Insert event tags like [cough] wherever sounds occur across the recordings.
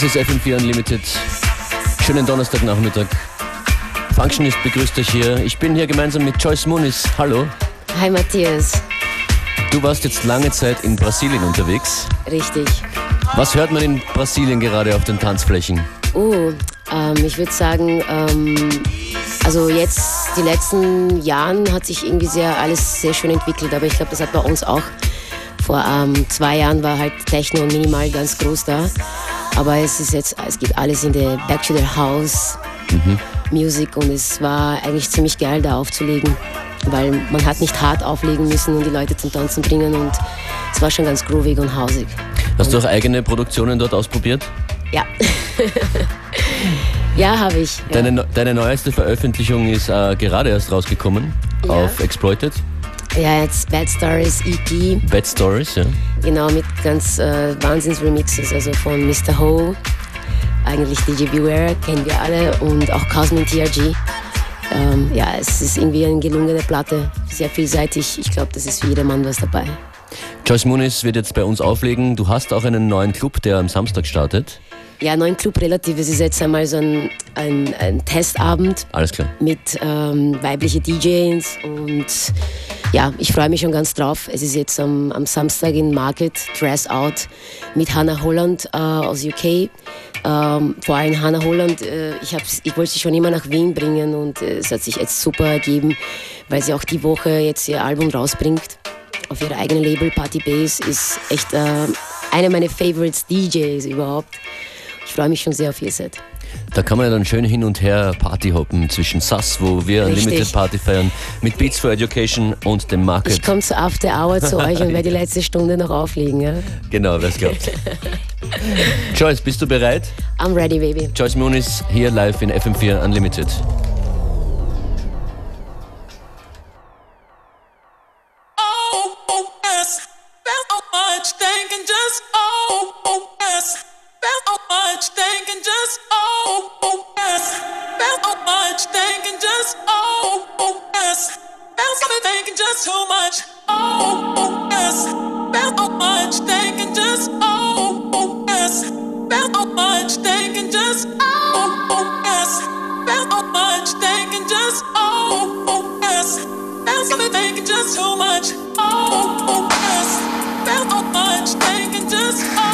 Das ist FM4 Unlimited. Schönen Donnerstagnachmittag. Functionist begrüßt euch hier. Ich bin hier gemeinsam mit Joyce Muniz. Hallo. Hi Matthias, Du warst jetzt lange Zeit in Brasilien unterwegs. richtig. Was hört man in Brasilien gerade auf den Tanzflächen? Oh, ähm, ich würde sagen, ähm, also jetzt die letzten Jahren hat sich irgendwie sehr alles sehr schön entwickelt, aber ich glaube, das hat bei uns auch. Vor ähm, zwei Jahren war halt Techno und Minimal ganz groß da, aber es ist jetzt, es geht alles in der Back to the House Music und es war eigentlich ziemlich geil da aufzulegen, weil man hat nicht hart auflegen müssen und die Leute zum Tanzen bringen und es war schon ganz groovig und hausig. Hast du auch eigene Produktionen dort ausprobiert? Ja. [laughs] ja, habe ich. Ja. Deine, deine neueste Veröffentlichung ist äh, gerade erst rausgekommen Ja. auf Exploited. Ja, jetzt Bad Stories EP, Bad Stories, ja. genau mit ganz äh, Wahnsinns-Remixes, also von Mr. Ho, eigentlich DJ Beware, kennen wir alle, und auch Cosmin TRG. Ähm, ja, es ist irgendwie eine gelungene Platte, sehr vielseitig. Ich glaube, das ist für jedermann was dabei. Joyce Muniz wird jetzt bei uns auflegen. Du hast auch einen neuen Club, der am Samstag startet. Ja, neuen Club relativ. Es ist jetzt einmal so ein, ein, ein Testabend Alles klar. mit ähm, weiblichen DJs und ja, ich freue mich schon ganz drauf. Es ist jetzt am, am Samstag in Market, Dress Out mit Hannah Holland äh, aus UK. Ähm, vor allem Hannah Holland, äh, ich, ich wollte sie schon immer nach Wien bringen und äh, es hat sich jetzt super ergeben, weil sie auch die Woche jetzt ihr Album rausbringt. Auf ihrer eigenen Label Party Base ist echt äh, eine meiner Favorites DJs überhaupt. Ich freue mich schon sehr auf ihr Set. Da kann man ja dann schön hin und her Party hoppen zwischen SAS, wo wir Richtig. Limited Party feiern, mit Beats for Education und dem Market. Ich komme zu After Hour zu euch und werde die letzte Stunde noch auflegen. Ja? Genau, wer es glaubt. [laughs] Joyce, bist du bereit? I'm ready, baby. Joyce Moonis hier live in FM4 Unlimited. Oh, oh, yes. Thinking just oh, oh, yes. Felt so much thinking just oh, yes. Felt so much thinking just oh, yes. Felt so much thinking just too much oh, yes. Felt so much thinking just oh, yes. Felt so much thinking just oh, yes. Felt so much thinking just too much oh, oh yes. Felt so much thinking just oh.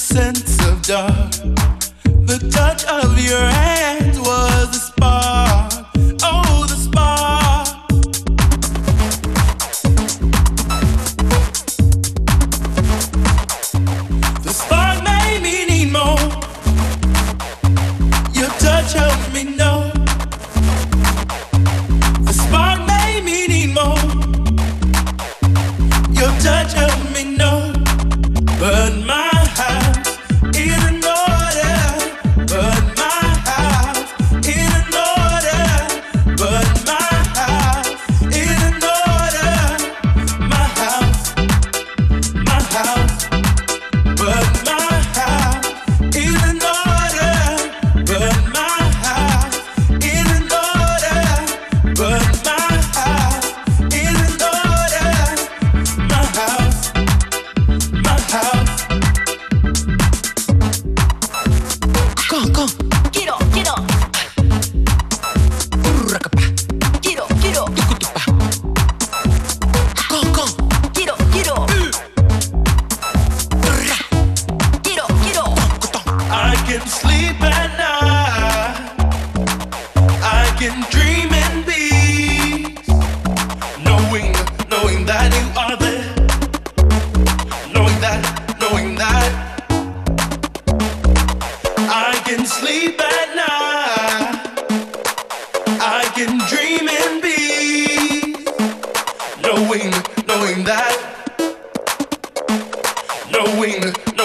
sense of dark, the touch of your hand.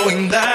going down.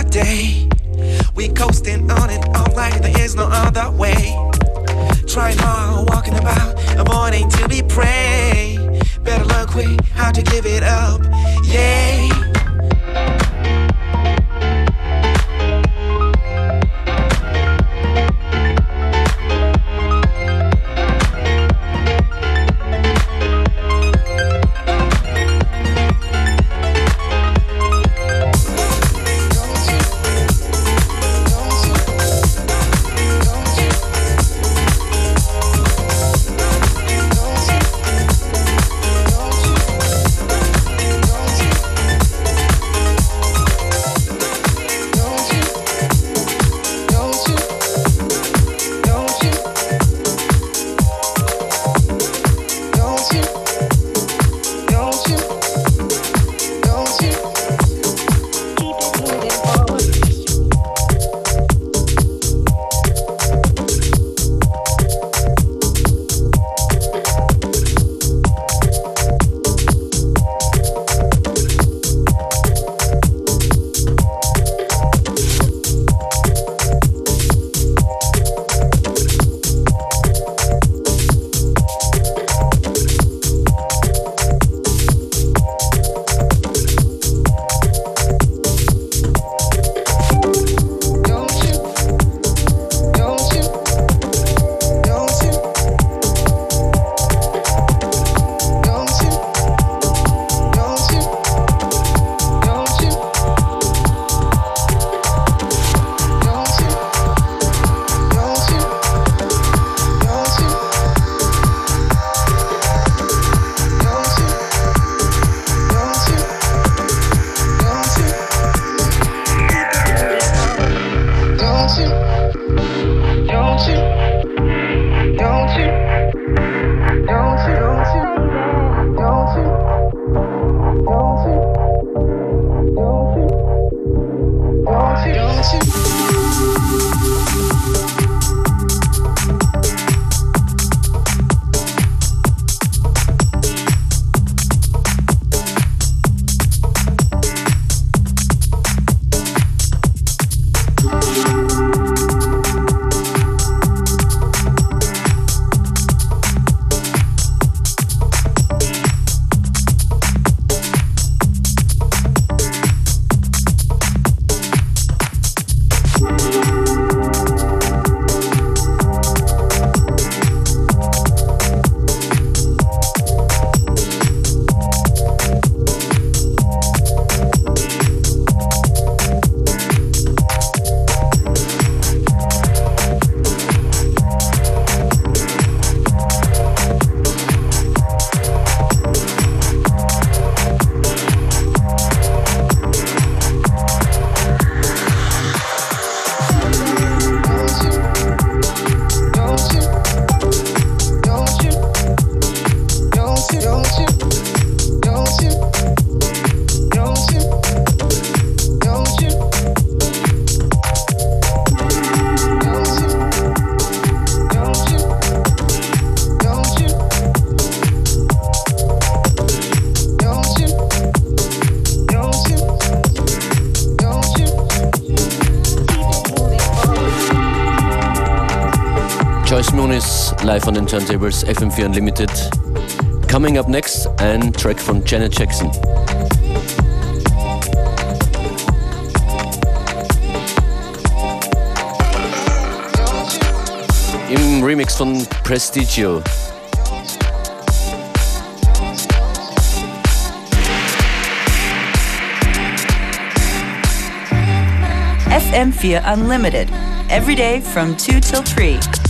Another day. We coasting on it, alright, there is no other way. Trying hard, walking about, avoiding to be prey. Better learn quick how to give it up. Live on den Turntables FM4 Unlimited. Coming up next, ein Track von Janet Jackson. Im Remix von Prestigio. FM4 Unlimited, every day from 2 till 3.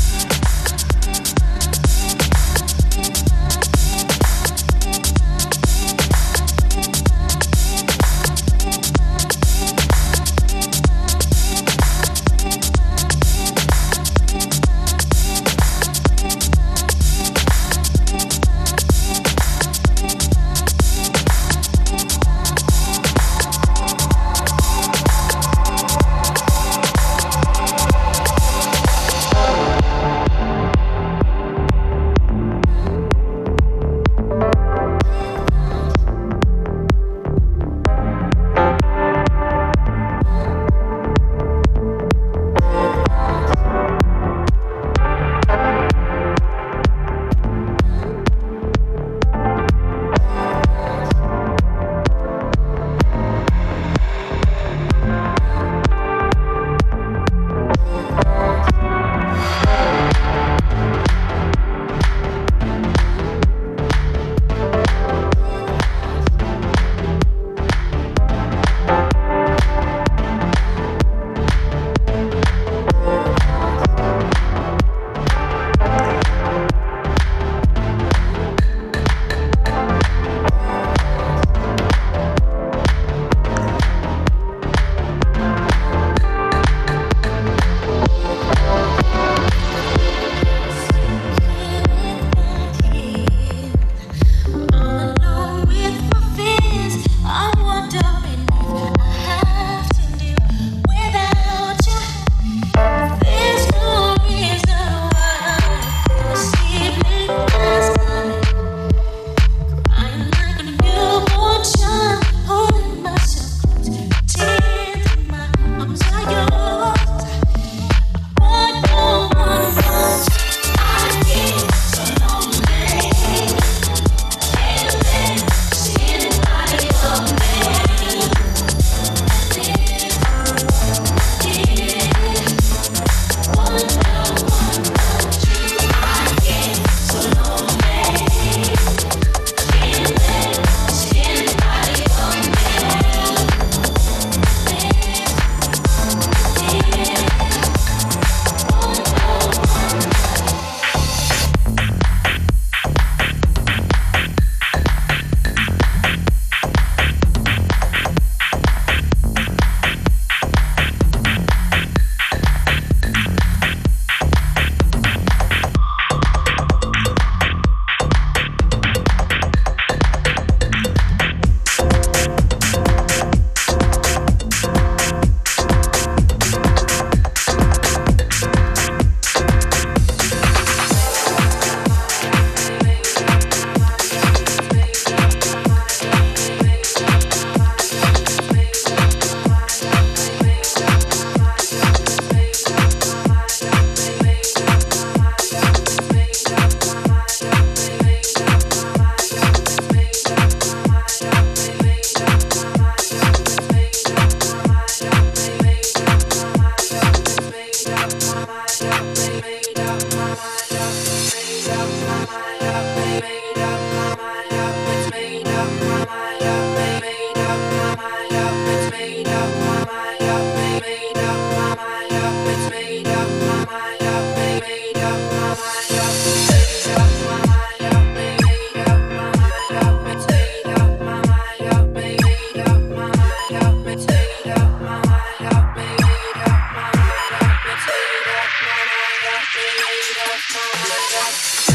Thank you.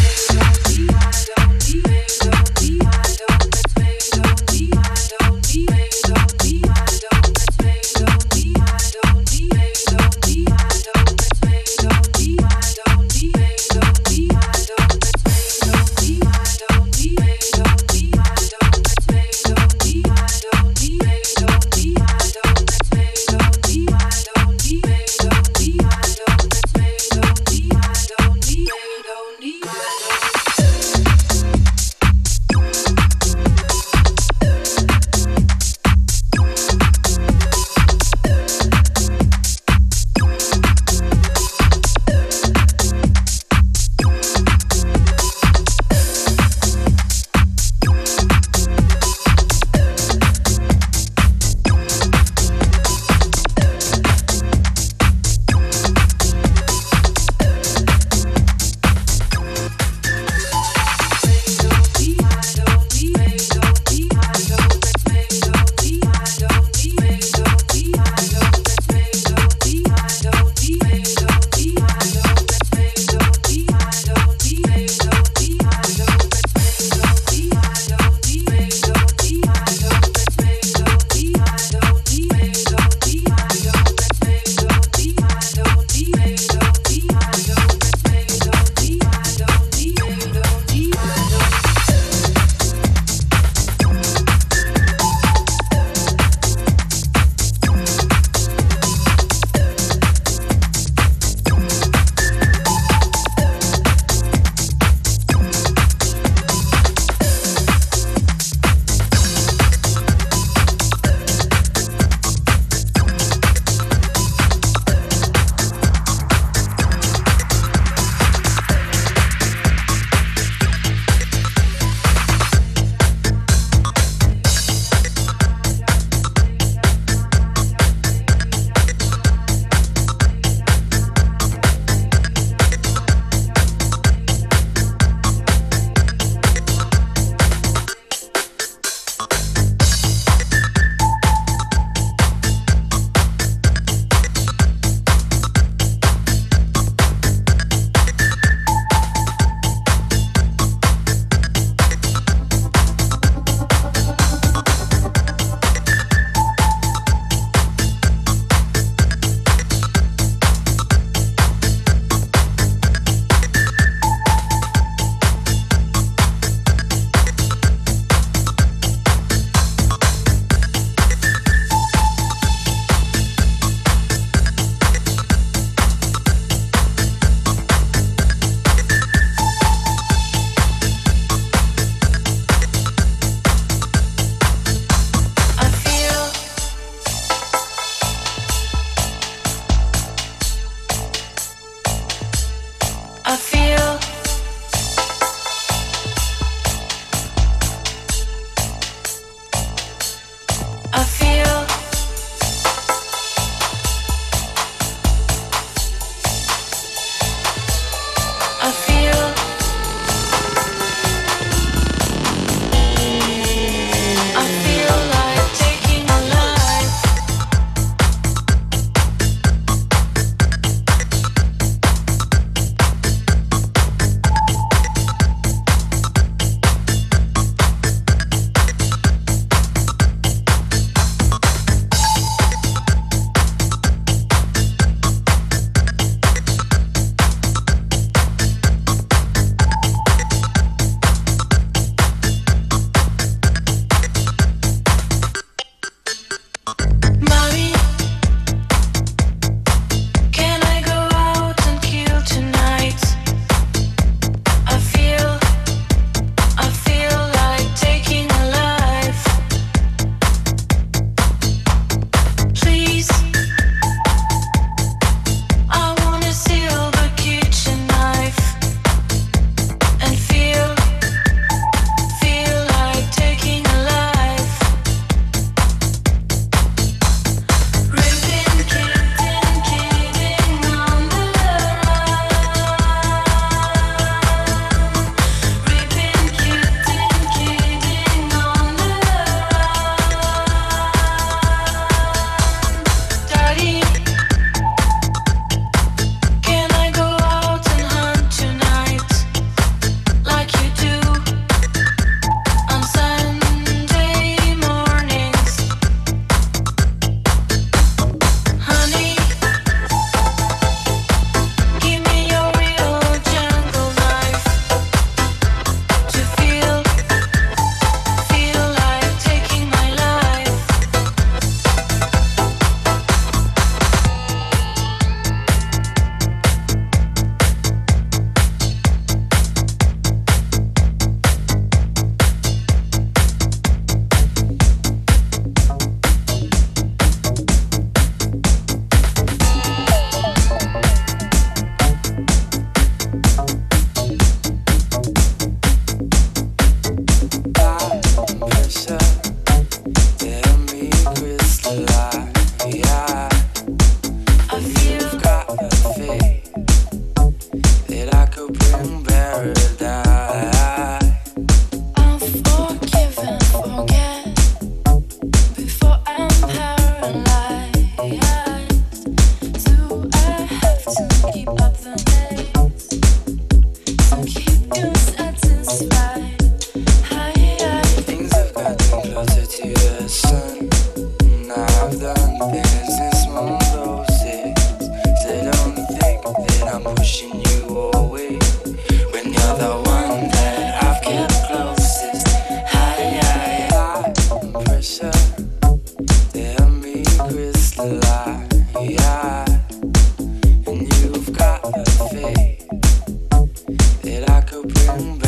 boom, boom.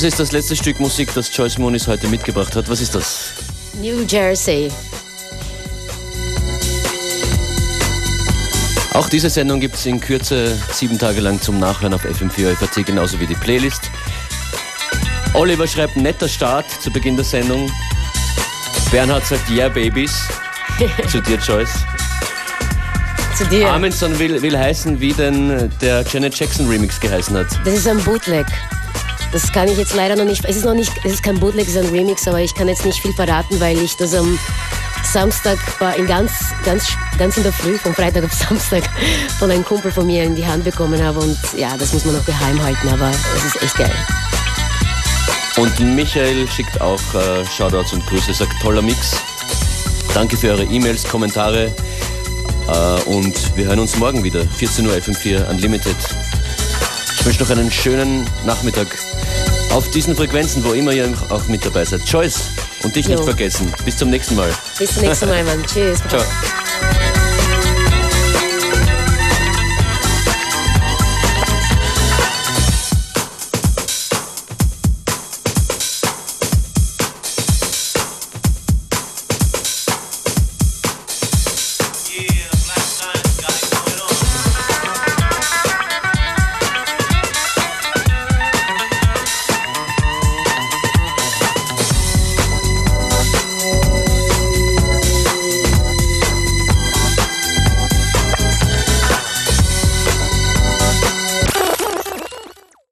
Das ist das letzte Stück Musik, das Joyce Moonis heute mitgebracht hat. Was ist das? New Jersey. Auch diese Sendung gibt es in Kürze sieben Tage lang zum Nachhören auf FM4 FAT, genauso wie die Playlist. Oliver schreibt netter Start zu Beginn der Sendung. Bernhard sagt Yeah Babies [laughs] zu dir, Joyce. Zu dir. Arminson will, will heißen, wie denn der Janet Jackson Remix geheißen hat. Das ist ein Bootleg. Das kann ich jetzt leider noch nicht. Es ist noch nicht. Es ist kein Bootleg, es ist ein Remix, aber ich kann jetzt nicht viel verraten, weil ich das am Samstag war in ganz, ganz, ganz in der Früh, von Freitag auf [laughs] Samstag, von einem Kumpel von mir in die Hand bekommen habe. Und ja, das muss man noch geheim halten, aber es ist echt geil. Und Michael schickt auch äh, Shoutouts und Grüße, sagt toller Mix. Danke für eure E-Mails, Kommentare äh, und wir hören uns morgen wieder, 14 Uhr FM4 Unlimited. Ich wünsche noch einen schönen Nachmittag auf diesen Frequenzen, wo immer ihr auch mit dabei seid. Joyce und dich Jo. nicht vergessen. Bis zum nächsten Mal. Bis zum nächsten Mal, Mann. Tschüss. Ciao.